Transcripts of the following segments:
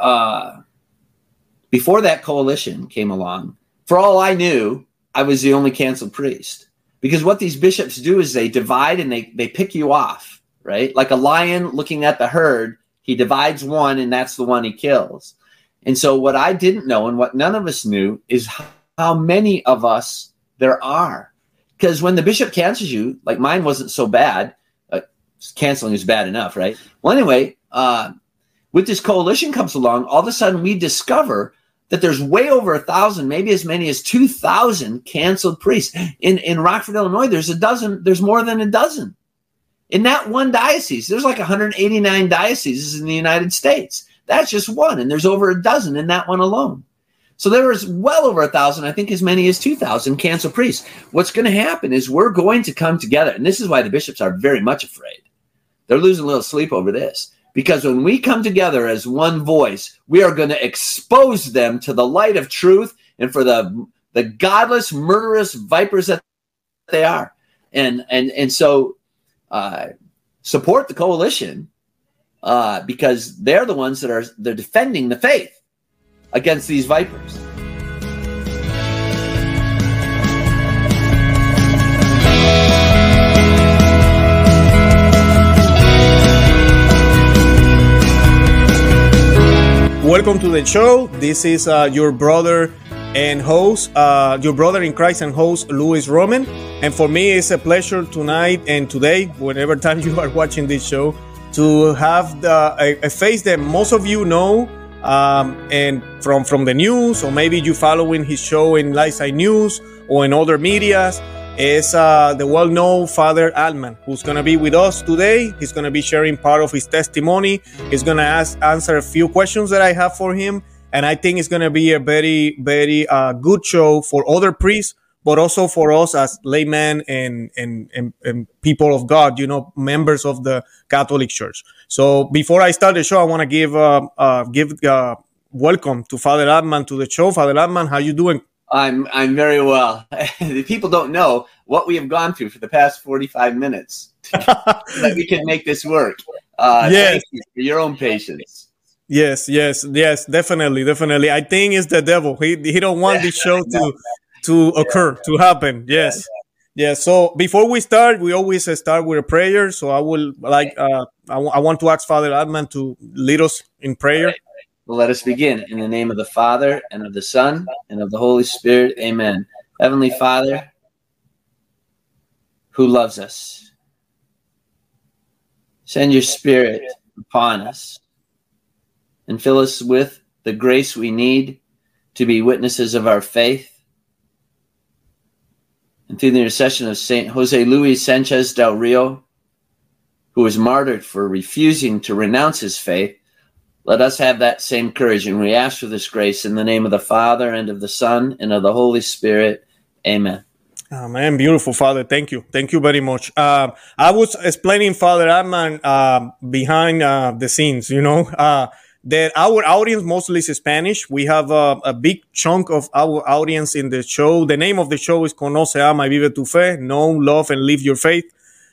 uh, before that coalition came along, for all I knew, I was the only canceled priest. Because what these bishops do is they divide and they, they pick you off, right? Like a lion looking at the herd, he divides one and that's the one he kills. And so, what I didn't know and what none of us knew is how many of us there are. Because when the bishop cancels you, like mine wasn't so bad, uh, canceling is bad enough, right? Well, anyway, uh, with this coalition comes along, all of a sudden we discover that there's way over a thousand, maybe as many as two thousand canceled priests in in Rockford, Illinois. There's a dozen. There's more than a dozen in that one diocese. There's like 189 dioceses in the United States. That's just one, and there's over a dozen in that one alone. So there was well over a thousand, I think as many as 2,000 canceled priests. What's going to happen is we're going to come together, and this is why the bishops are very much afraid. They're losing a little sleep over this. Because when we come together as one voice, we are going to expose them to the light of truth and for the the godless, murderous vipers that they are. And and and so uh, support the coalition uh, because they're the ones that are they're defending the faith against these vipers. Welcome to the show. This is uh, your brother and host, uh, your brother in Christ and host, Louis Roman. And for me, it's a pleasure tonight and today, whenever time you are watching this show, to have the, a, a face that most of you know um, and from from the news, or maybe you following his show in LifeSite News or in other medias is uh, the well-known Father Altman, who's going to be with us today. He's going to be sharing part of his testimony. He's going to ask answer a few questions that I have for him, and I think it's going to be a very, very uh, good show for other priests, but also for us as laymen and, and and, and people of God. You know, members of the Catholic Church. So before I start the show, I want to give uh, uh, give uh, welcome to Father Altman to the show. Father Altman, how you doing? I'm I'm very well. the people don't know what we have gone through for the past 45 minutes that we can make this work. Uh, yes. You for your own patience. Yes, yes, yes, definitely, definitely. I think it's the devil. He he don't want this show to to occur, to happen. Yes. Yeah, so before we start, we always start with a prayer. So I will like, uh, I, w- I want to ask Father Altman to lead us in prayer. Well, let us begin in the name of the Father and of the Son and of the Holy Spirit. Amen. Heavenly Father, who loves us, send your Spirit upon us and fill us with the grace we need to be witnesses of our faith. And through the intercession of Saint Jose Luis Sanchez del Rio, who was martyred for refusing to renounce his faith, let us have that same courage, and we ask for this grace in the name of the Father, and of the Son, and of the Holy Spirit. Amen. Amen. Beautiful, Father. Thank you. Thank you very much. Uh, I was explaining, Father Altman, uh, behind uh, the scenes, you know, uh, that our audience mostly is Spanish. We have a big chunk of our audience in the show. The name of the show is Conoce, Ama y Vive tu Fe, Know, Love, and Live Your Faith.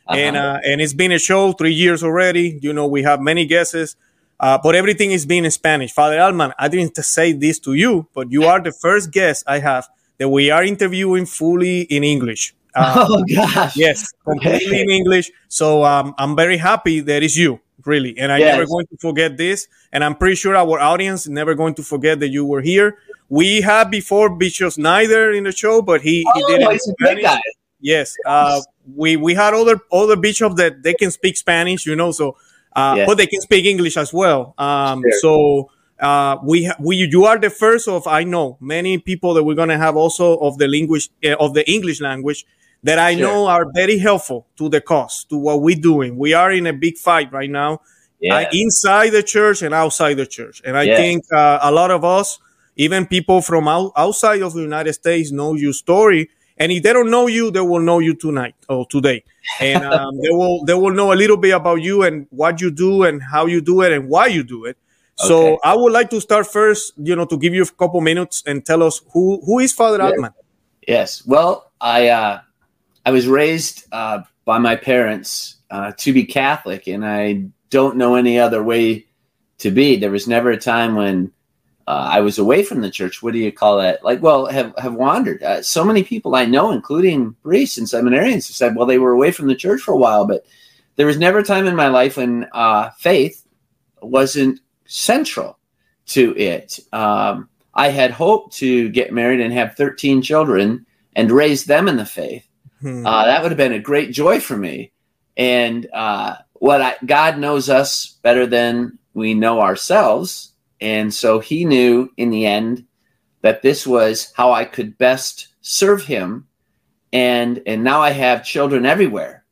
Uh-huh. And, uh, and it's been a show three years already. You know, we have many guests. Uh, but everything is being in Spanish. Father Altman, I didn't say this to you, but you are the first guest I have that we are interviewing fully in English. Uh, oh gosh! Yes, completely in English. So um, I'm very happy that it's you, really, and I'm yes. never going to forget this. And I'm pretty sure our audience is never going to forget that you were here. We had before Bishop Snyder in the show, but he, oh, he did it. Spanish. Yes, uh, we we had other other bishops that they can speak Spanish, you know. So uh, yes. but they can speak English as well. Um, sure. So uh, we we you are the first of I know many people that we're gonna have also of the language uh, of the English language that I sure. know are very helpful to the cause to what we're doing. We are in a big fight right now, yeah. inside the church and outside the church, and I yes. think uh, a lot of us, even people from out, outside of the United States, know your story. And if they don't know you, they will know you tonight or today and um, they will they will know a little bit about you and what you do and how you do it and why you do it. So okay. I would like to start first, you know, to give you a couple minutes and tell us who who is Father yes. Altman. Yes. Well, I uh, I was raised uh, by my parents uh, to be Catholic, and I don't know any other way to be. There was never a time when uh, I was away from the church. What do you call that? Like, well, have have wandered. Uh, so many people I know, including priests and seminarians, have said, well, they were away from the church for a while, but there was never a time in my life when uh, faith wasn't central to it. Um, I had hoped to get married and have 13 children and raise them in the faith. Hmm. Uh, that would have been a great joy for me. And uh, what I, God knows us better than we know ourselves. And so he knew in the end that this was how I could best serve him. And, and now I have children everywhere.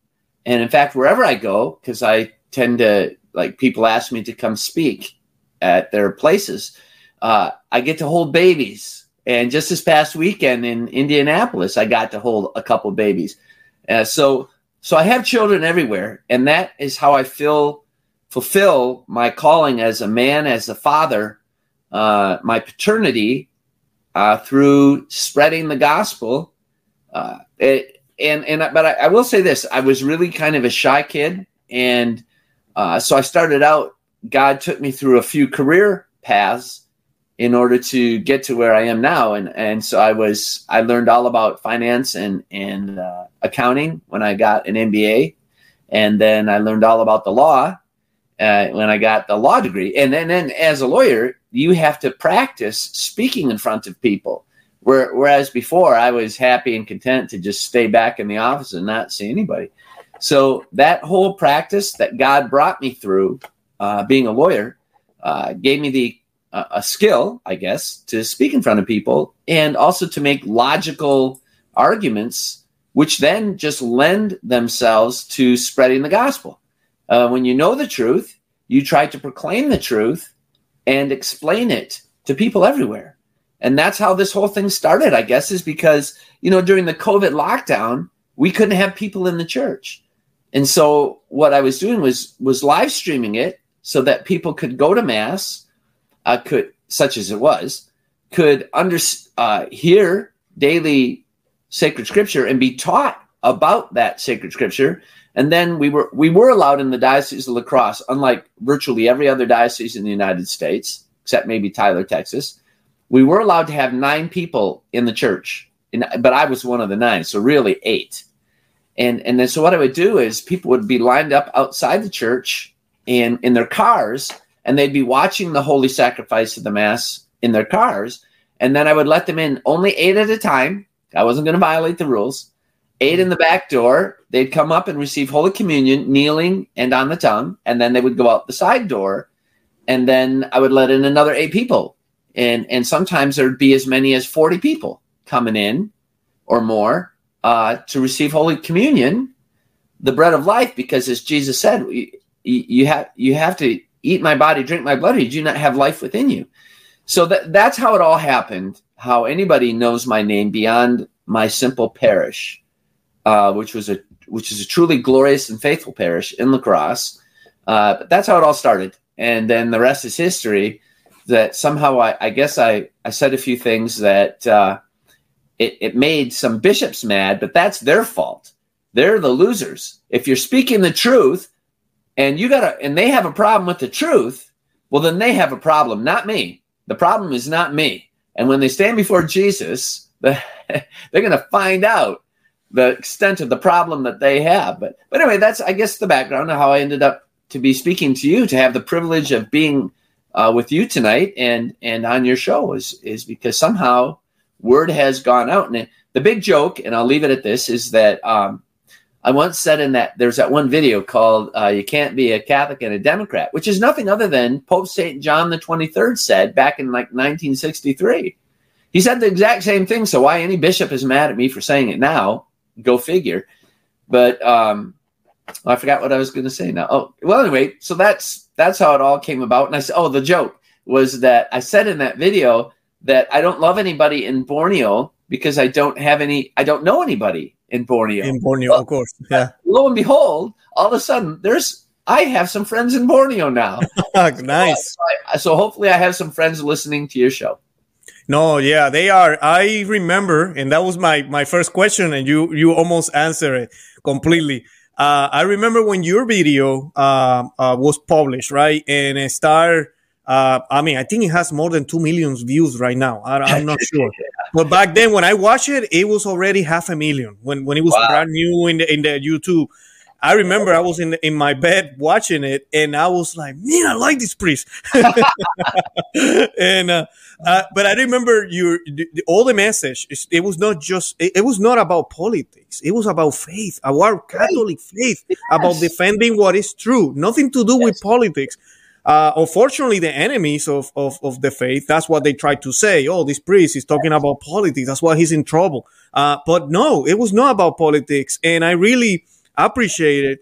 And in fact, wherever I go, because I tend to like people ask me to come speak at their places, uh, I get to hold babies. And just this past weekend in Indianapolis, I got to hold a couple babies. Uh, so, so I have children everywhere, and that is how I feel fulfill my calling as a man, as a father, uh, my paternity uh, through spreading the gospel. Uh, it, and and but I, I, will say this: I was really kind of a shy kid, and uh, so I started out. God took me through a few career paths in order to get to where I am now. And and so I was I learned all about finance and and uh, accounting when I got an MBA, and then I learned all about the law uh, when I got the law degree. And then then as a lawyer, you have to practice speaking in front of people. Where, whereas before I was happy and content to just stay back in the office and not see anybody. So that whole practice that God brought me through, uh, being a lawyer, uh, gave me the a skill, I guess, to speak in front of people and also to make logical arguments, which then just lend themselves to spreading the gospel. Uh, when you know the truth, you try to proclaim the truth and explain it to people everywhere. And that's how this whole thing started, I guess, is because, you know, during the COVID lockdown, we couldn't have people in the church. And so what I was doing was was live streaming it so that people could go to mass uh, could, such as it was, could under, uh, hear daily sacred scripture and be taught about that sacred scripture. And then we were we were allowed in the diocese of La Crosse, unlike virtually every other diocese in the United States, except maybe Tyler, Texas. We were allowed to have nine people in the church, but I was one of the nine, so really eight. And and then so what I would do is people would be lined up outside the church and in their cars and they'd be watching the holy sacrifice of the mass in their cars and then i would let them in only eight at a time i wasn't going to violate the rules eight in the back door they'd come up and receive holy communion kneeling and on the tongue and then they would go out the side door and then i would let in another eight people and and sometimes there'd be as many as 40 people coming in or more uh, to receive holy communion the bread of life because as jesus said you, you have you have to eat my body, drink my blood, or you do not have life within you. So that, that's how it all happened. How anybody knows my name beyond my simple parish, uh, which was a which is a truly glorious and faithful parish in La Crosse. Uh, but that's how it all started, and then the rest is history. That somehow I, I guess I I said a few things that uh, it, it made some bishops mad, but that's their fault. They're the losers. If you're speaking the truth, and you gotta and they have a problem with the truth well then they have a problem not me the problem is not me and when they stand before jesus they're going to find out the extent of the problem that they have but but anyway that's i guess the background of how i ended up to be speaking to you to have the privilege of being uh, with you tonight and and on your show is is because somehow word has gone out and the big joke and i'll leave it at this is that um, I once said in that there's that one video called uh, "You Can't Be a Catholic and a Democrat," which is nothing other than Pope Saint John the Twenty Third said back in like 1963. He said the exact same thing. So why any bishop is mad at me for saying it now? Go figure. But um, I forgot what I was going to say now. Oh, well, anyway, so that's that's how it all came about. And I said, oh, the joke was that I said in that video that I don't love anybody in Borneo because I don't have any, I don't know anybody in Borneo. In Borneo, well, of course. Yeah. Lo and behold, all of a sudden, there's I have some friends in Borneo now. nice. So, I, so hopefully, I have some friends listening to your show. No, yeah, they are. I remember, and that was my my first question, and you you almost answered it completely. Uh, I remember when your video uh, uh, was published, right, and it started Uh, I mean, I think it has more than two million views right now. I, am not sure, but back then when I watched it, it was already half a million when when it was wow. brand new in the in the YouTube. I remember I was in in my bed watching it, and I was like, "Man, I like this priest." and uh, uh, but I remember you the, all the message. It was not just it, it, was not about politics. It was about faith, our Catholic faith, yes. about defending what is true. Nothing to do yes. with politics. Uh, unfortunately, the enemies of, of, of the faith, that's what they try to say. Oh, this priest is talking about politics. That's why he's in trouble. Uh, but no, it was not about politics. And I really appreciated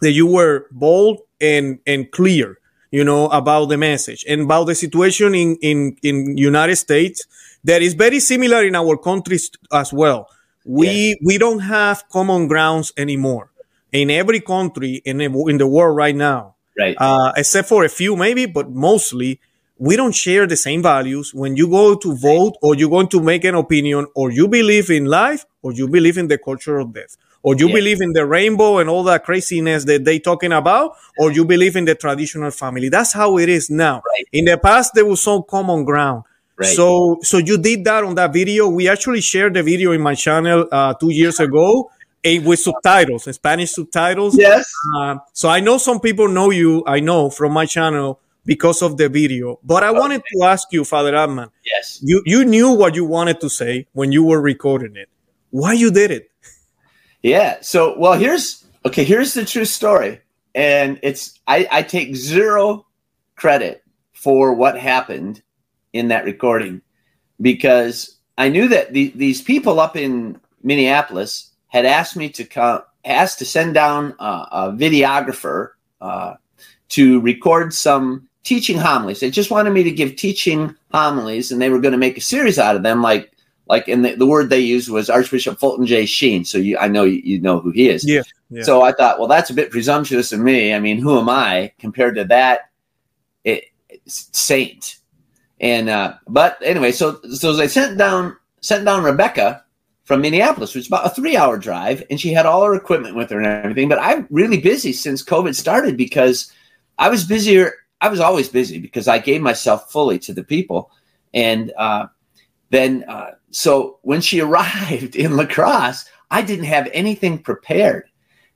that you were bold and, and clear you know, about the message and about the situation in, in, in United States that is very similar in our countries as well. We, we don't have common grounds anymore in every country in, in the world right now. Right. Uh, except for a few maybe, but mostly we don't share the same values. When you go to vote or you're going to make an opinion or you believe in life or you believe in the culture of death or you yeah. believe in the rainbow and all that craziness that they talking about, or you believe in the traditional family. That's how it is now. Right. In the past, there was some common ground. Right. So, so you did that on that video. We actually shared the video in my channel uh, two years ago and with subtitles, Spanish subtitles. Yes. Uh, so I know some people know you. I know from my channel because of the video. But I okay. wanted to ask you, Father Altman. Yes. You you knew what you wanted to say when you were recording it. Why you did it? Yeah. So, well, here's okay. Here's the true story, and it's I, I take zero credit for what happened in that recording because I knew that the, these people up in Minneapolis had asked me to come, asked to send down a, a videographer uh, to record some teaching homilies. They just wanted me to give teaching homilies, and they were going to make a series out of them, like like and the, the, word they used was Archbishop Fulton J. Sheen. So you, I know you, you know who he is. Yeah, yeah, So I thought, well, that's a bit presumptuous of me. I mean, who am I compared to that it, saint? And uh, but anyway, so so they sent down sent down Rebecca from Minneapolis, which is about a three hour drive, and she had all her equipment with her and everything. But I'm really busy since COVID started because I was busier. I was always busy because I gave myself fully to the people, and uh, then uh, so when she arrived in La Crosse, I didn't have anything prepared.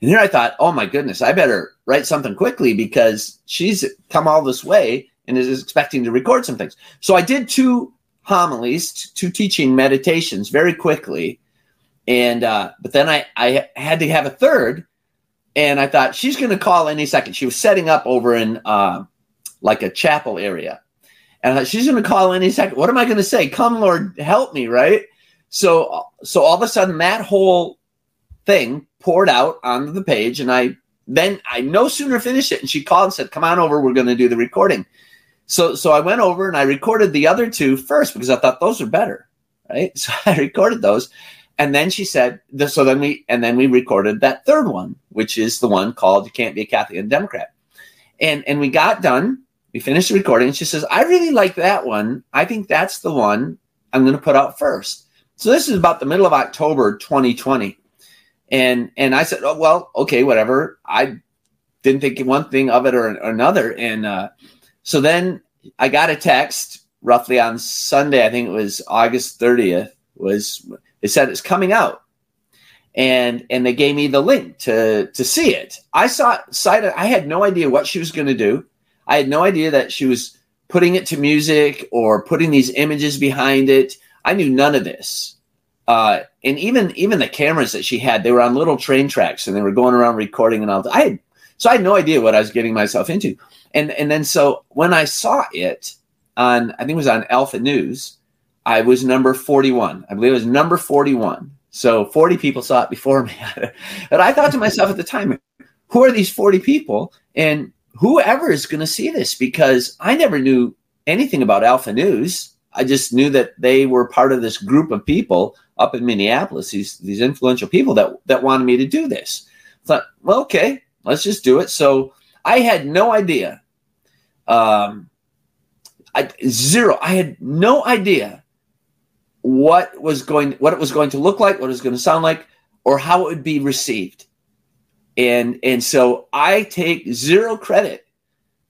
And here I thought, oh my goodness, I better write something quickly because she's come all this way and is expecting to record some things. So I did two homilies, two teaching meditations very quickly. And uh, but then I, I had to have a third, and I thought she's going to call any second. She was setting up over in uh, like a chapel area, and she's going to call any second. What am I going to say? Come, Lord, help me, right? So, so all of a sudden, that whole thing poured out onto the page, and I then I no sooner finished it, and she called and said, "Come on over, we're going to do the recording." So, so I went over and I recorded the other two first because I thought those are better, right? So I recorded those, and then she said, "So then we and then we recorded that third one, which is the one called "You Can't Be a Catholic and Democrat," and and we got done we finished the recording. And she says, I really like that one. I think that's the one I'm going to put out first. So this is about the middle of October 2020. And and I said, oh, well, okay, whatever. I didn't think one thing of it or, or another. And uh, so then I got a text roughly on Sunday, I think it was August 30th, was it said it's coming out. And and they gave me the link to to see it. I saw sight I had no idea what she was going to do. I had no idea that she was putting it to music or putting these images behind it. I knew none of this. Uh, and even even the cameras that she had, they were on little train tracks and they were going around recording and all. I had, so I had no idea what I was getting myself into. And and then so when I saw it on, I think it was on Alpha News, I was number forty one. I believe it was number forty one. So forty people saw it before me. but I thought to myself at the time, who are these forty people? And whoever is going to see this because I never knew anything about Alpha News. I just knew that they were part of this group of people up in Minneapolis, these these influential people that that wanted me to do this. I thought, well, okay, let's just do it. So I had no idea. Um, I zero. I had no idea what was going, what it was going to look like, what it was going to sound like, or how it would be received and and so I take zero credit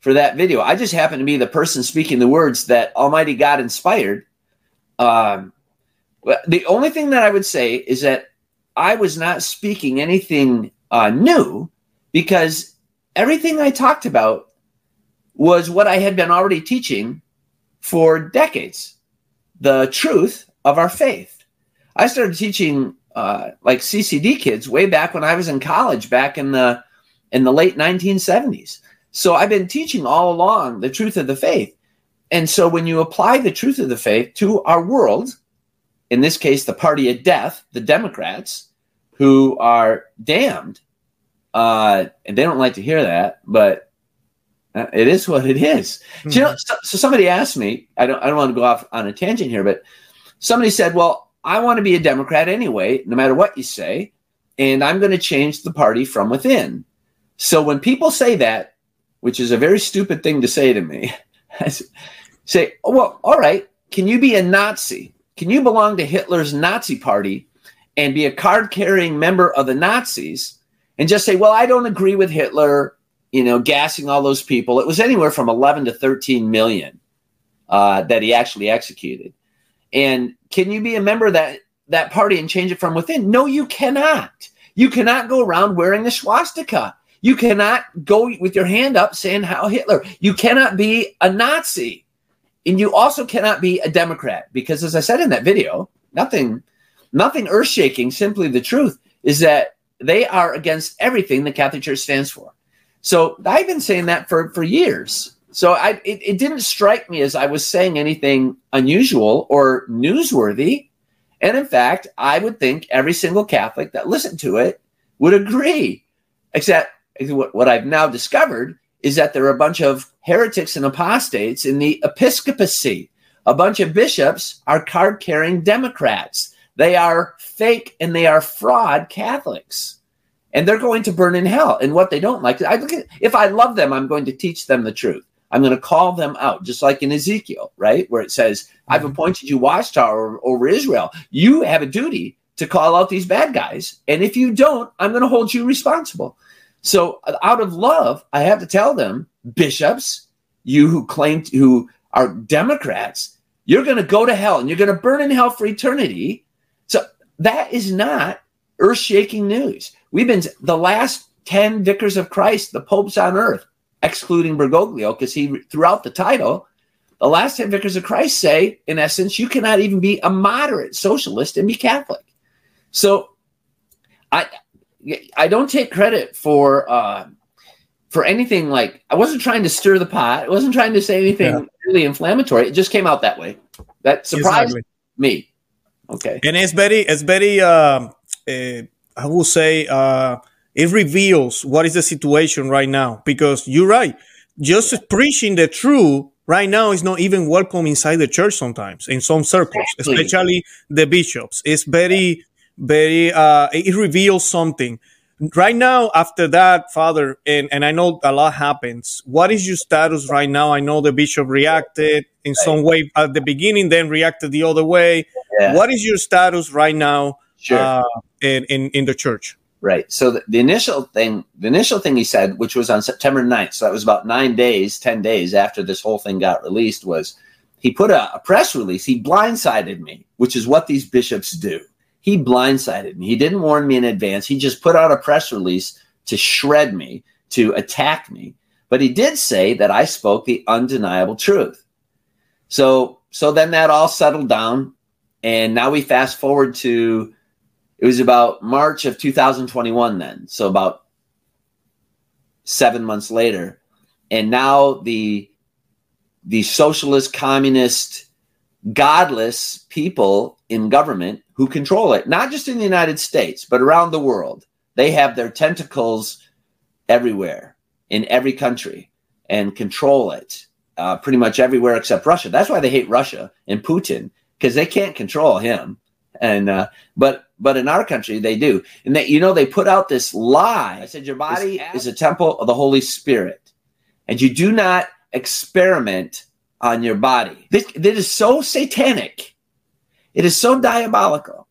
for that video. I just happen to be the person speaking the words that Almighty God inspired. Um, the only thing that I would say is that I was not speaking anything uh, new because everything I talked about was what I had been already teaching for decades the truth of our faith. I started teaching uh, like CCD kids way back when I was in college, back in the in the late 1970s. So I've been teaching all along the truth of the faith. And so when you apply the truth of the faith to our world, in this case, the party of death, the Democrats, who are damned, uh, and they don't like to hear that, but uh, it is what it is. Mm-hmm. So, you know, so, so somebody asked me, I don't, I don't want to go off on a tangent here, but somebody said, well, I want to be a Democrat anyway, no matter what you say, and I'm going to change the party from within. So when people say that, which is a very stupid thing to say to me, say, oh, well, all right, can you be a Nazi? Can you belong to Hitler's Nazi party and be a card carrying member of the Nazis and just say, well, I don't agree with Hitler, you know, gassing all those people? It was anywhere from 11 to 13 million uh, that he actually executed. And can you be a member of that that party and change it from within? No, you cannot. You cannot go around wearing the swastika. You cannot go with your hand up saying how Hitler. You cannot be a Nazi. And you also cannot be a Democrat because as I said in that video, nothing nothing earth-shaking, simply the truth is that they are against everything the Catholic Church stands for. So I've been saying that for for years. So I, it, it didn't strike me as I was saying anything unusual or newsworthy. And in fact, I would think every single Catholic that listened to it would agree. Except what I've now discovered is that there are a bunch of heretics and apostates in the episcopacy. A bunch of bishops are card carrying Democrats. They are fake and they are fraud Catholics. And they're going to burn in hell. And what they don't like, I look at, if I love them, I'm going to teach them the truth. I'm going to call them out, just like in Ezekiel, right? Where it says, I've mm-hmm. appointed you watchtower over Israel. You have a duty to call out these bad guys. And if you don't, I'm going to hold you responsible. So out of love, I have to tell them, bishops, you who claim to, who are Democrats, you're going to go to hell and you're going to burn in hell for eternity. So that is not earth shaking news. We've been the last 10 vicars of Christ, the popes on earth, excluding Bergoglio, because he throughout the title, the last 10 vicars of Christ say, in essence, you cannot even be a moderate socialist and be Catholic. So I I don't take credit for uh, for anything like I wasn't trying to stir the pot. I wasn't trying to say anything yeah. really inflammatory. It just came out that way. That surprised exactly. me. Okay. And it's very it's very uh, uh I will say uh it reveals what is the situation right now because you're right. Just preaching the truth right now is not even welcome inside the church sometimes in some circles, especially the bishops. It's very, very, uh, it reveals something. Right now, after that, Father, and, and I know a lot happens. What is your status right now? I know the bishop reacted in some way at the beginning, then reacted the other way. Yeah. What is your status right now sure. uh, in, in, in the church? Right. So the, the, initial thing, the initial thing he said, which was on September 9th, so that was about nine days, 10 days after this whole thing got released, was he put a, a press release. He blindsided me, which is what these bishops do. He blindsided me. He didn't warn me in advance. He just put out a press release to shred me, to attack me. But he did say that I spoke the undeniable truth. So, so then that all settled down. And now we fast forward to it was about March of 2021 then. So about seven months later. And now the the socialist, communist, godless people in government who control it, not just in the United States, but around the world, they have their tentacles everywhere in every country and control it uh, pretty much everywhere except Russia. That's why they hate Russia and Putin because they can't control him. And uh, but but in our country they do, and that you know they put out this lie. I said your body is a temple of the Holy Spirit, and you do not experiment on your body. This, this is so satanic. It is so diabolical.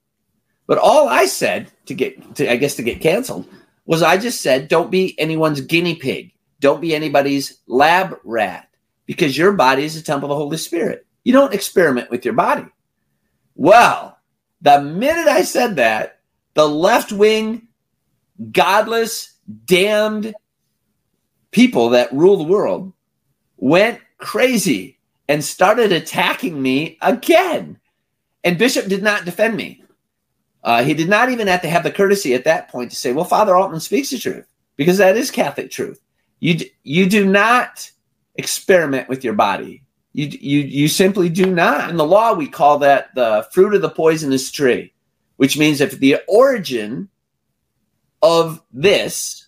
But all I said to get to I guess to get canceled was I just said don't be anyone's guinea pig. don't be anybody's lab rat because your body is a temple of the Holy Spirit. You don't experiment with your body. Well, the minute I said that, the left wing, godless, damned people that rule the world went crazy and started attacking me again. And Bishop did not defend me. Uh, he did not even have to have the courtesy at that point to say, well, Father Altman speaks the truth because that is Catholic truth. You, you do not experiment with your body. You, you, you simply do not. In the law, we call that the fruit of the poisonous tree, which means if the origin of this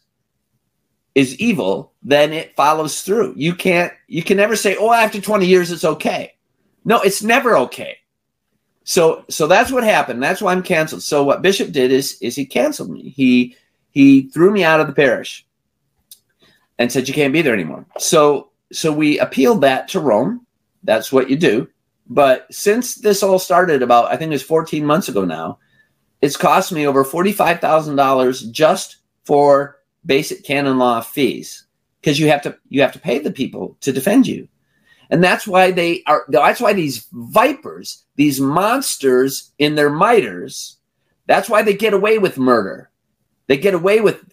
is evil, then it follows through. You can't, you can never say, oh, after 20 years, it's okay. No, it's never okay. So, so that's what happened. That's why I'm canceled. So what Bishop did is, is he canceled me. He, he threw me out of the parish and said, you can't be there anymore. So, so we appealed that to Rome. That's what you do. But since this all started about, I think it was 14 months ago now, it's cost me over $45,000 just for basic canon law fees. Because you have to you have to pay the people to defend you. And that's why they are that's why these vipers these monsters in their miters that's why they get away with murder. They get away with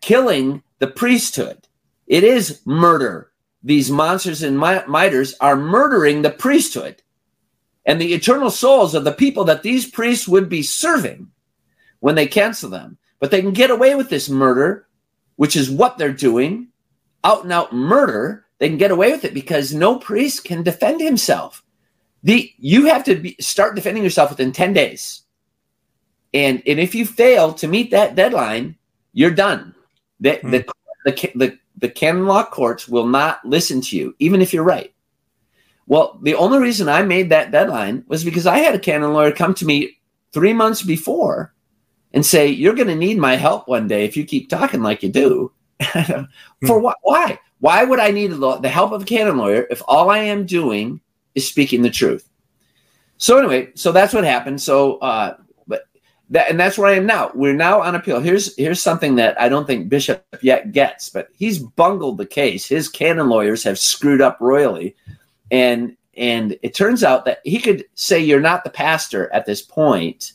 killing the priesthood. It is murder these monsters in miters are murdering the priesthood and the eternal souls of the people that these priests would be serving when they cancel them but they can get away with this murder which is what they're doing out and out murder they can get away with it because no priest can defend himself. The you have to be, start defending yourself within 10 days. And, and if you fail to meet that deadline, you're done. The, hmm. the, the, the, the canon law courts will not listen to you, even if you're right. Well, the only reason I made that deadline was because I had a canon lawyer come to me three months before and say, You're going to need my help one day if you keep talking like you do. For hmm. what? Why? Why would I need the help of a canon lawyer if all I am doing is speaking the truth? So anyway, so that's what happened. So, uh, that and that's where I am now. We're now on appeal. Here's here's something that I don't think Bishop yet gets, but he's bungled the case. His canon lawyers have screwed up royally, and and it turns out that he could say you're not the pastor at this point,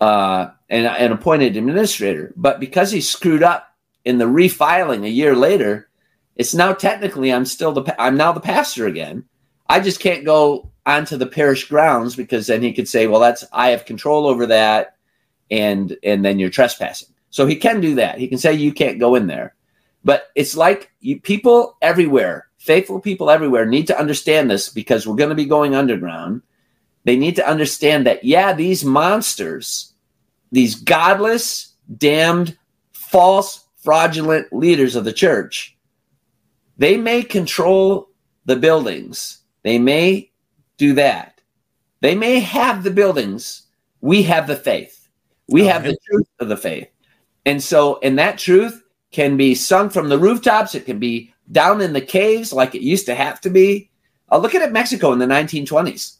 uh, and an appointed administrator, but because he screwed up in the refiling a year later, it's now technically I'm still the I'm now the pastor again. I just can't go onto the parish grounds because then he could say, well, that's I have control over that, and and then you're trespassing. So he can do that. He can say you can't go in there. But it's like you, people everywhere, faithful people everywhere, need to understand this because we're going to be going underground. They need to understand that yeah, these monsters, these godless, damned, false, fraudulent leaders of the church they may control the buildings. They may do that. They may have the buildings. We have the faith. We have the truth of the faith. And so, and that truth can be sung from the rooftops. It can be down in the caves like it used to have to be. Uh, look at it, Mexico in the 1920s.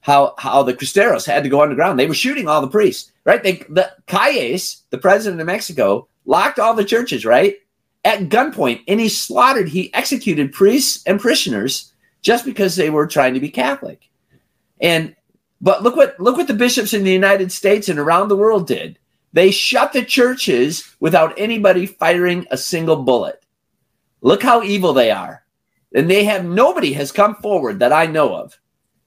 How how the Cristeros had to go underground. They were shooting all the priests, right? They the Calles, the president of Mexico, locked all the churches, right? at gunpoint and he slaughtered, he executed priests and parishioners just because they were trying to be Catholic. And but look what look what the bishops in the United States and around the world did. They shut the churches without anybody firing a single bullet. Look how evil they are. And they have nobody has come forward that I know of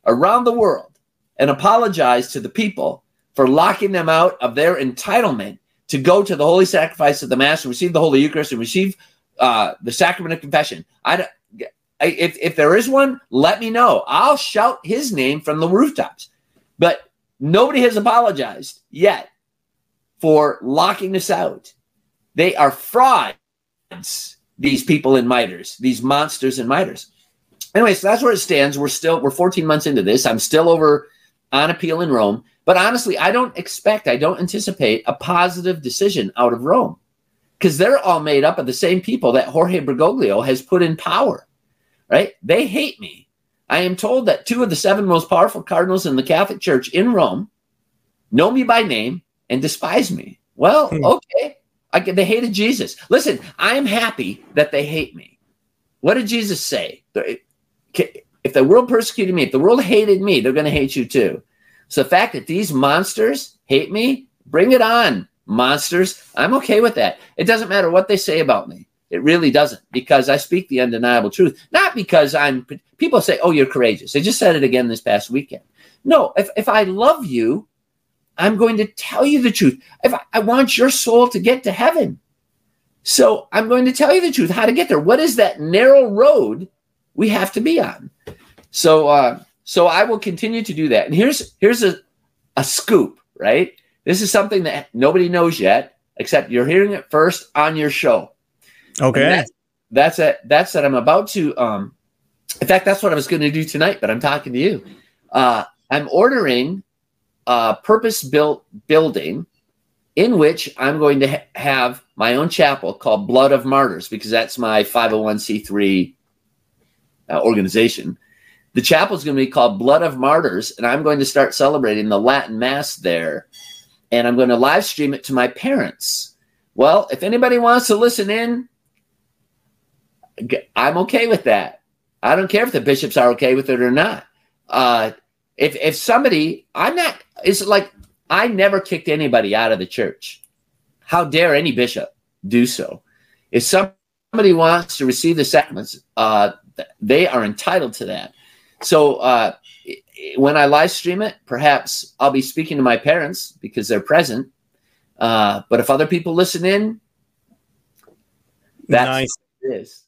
around the world and apologized to the people for locking them out of their entitlement to go to the holy sacrifice of the Mass and receive the Holy Eucharist and receive uh, the sacrament of confession. I, I, if, if there is one, let me know. I'll shout his name from the rooftops. But nobody has apologized yet for locking us out. They are frauds, these people in miters, these monsters in miters. Anyway, so that's where it stands. We're still, we're 14 months into this. I'm still over on appeal in Rome. But honestly, I don't expect, I don't anticipate a positive decision out of Rome because they're all made up of the same people that Jorge Bergoglio has put in power, right? They hate me. I am told that two of the seven most powerful cardinals in the Catholic Church in Rome know me by name and despise me. Well, hmm. okay. I, they hated Jesus. Listen, I'm happy that they hate me. What did Jesus say? If the world persecuted me, if the world hated me, they're going to hate you too. So the fact that these monsters hate me, bring it on, monsters. I'm okay with that. It doesn't matter what they say about me. It really doesn't because I speak the undeniable truth. Not because I'm, people say, oh, you're courageous. They just said it again this past weekend. No, if, if I love you, I'm going to tell you the truth. If I, I want your soul to get to heaven. So I'm going to tell you the truth, how to get there. What is that narrow road we have to be on? So, uh, so I will continue to do that. And here's here's a, a scoop, right? This is something that nobody knows yet, except you're hearing it first on your show. Okay. That's, that's it. That's that I'm about to. Um, in fact, that's what I was going to do tonight, but I'm talking to you. Uh, I'm ordering a purpose-built building in which I'm going to ha- have my own chapel called Blood of Martyrs because that's my 501c3 uh, organization. The chapel is going to be called Blood of Martyrs, and I'm going to start celebrating the Latin Mass there. And I'm going to live stream it to my parents. Well, if anybody wants to listen in, I'm okay with that. I don't care if the bishops are okay with it or not. Uh, if if somebody, I'm not. It's like I never kicked anybody out of the church. How dare any bishop do so? If somebody wants to receive the sacraments, uh, they are entitled to that. So uh, when I live stream it, perhaps I'll be speaking to my parents because they're present. Uh, but if other people listen in, that's nice. it is.